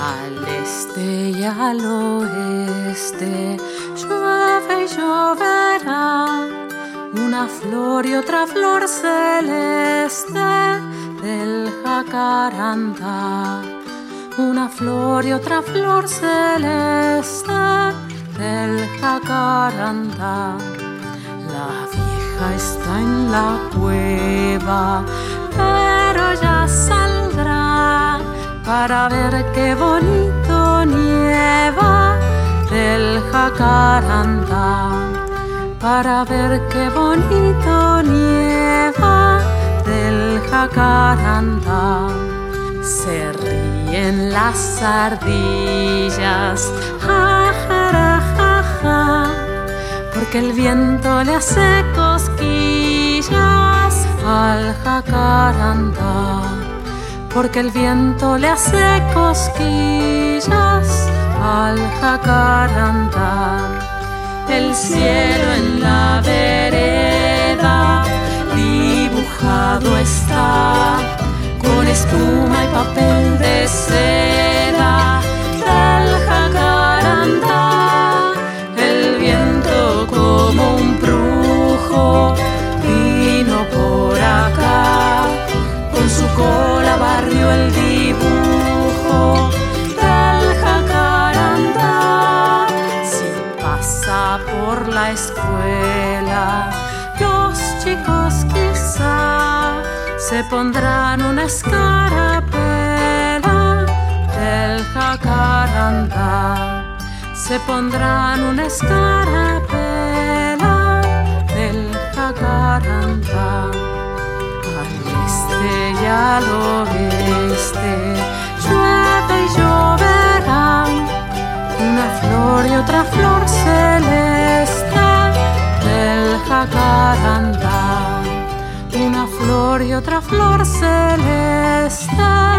Al este y al oeste llueve y lloverá una flor y otra flor celeste del jacarandá. Una flor y otra flor celeste del jacarandá. La vieja está en la cueva, para ver qué bonito nieva del jacarandá. Para ver qué bonito nieva del jacarandá. Se ríen las ardillas, ja, ja, ja, ja, porque el viento le hace cosquillas al jacarandá, porque el viento le hace cosquillas al jacarandá. El cielo en la vereda dibujado está con espuma la escuela, los chicos quizá se pondrán una escarapela del jacarandá. Se pondrán una escarapela del jacarandá. Al este y al oeste llueve y lloverá. Una flor y otra flor celeste una flor y otra flor celeste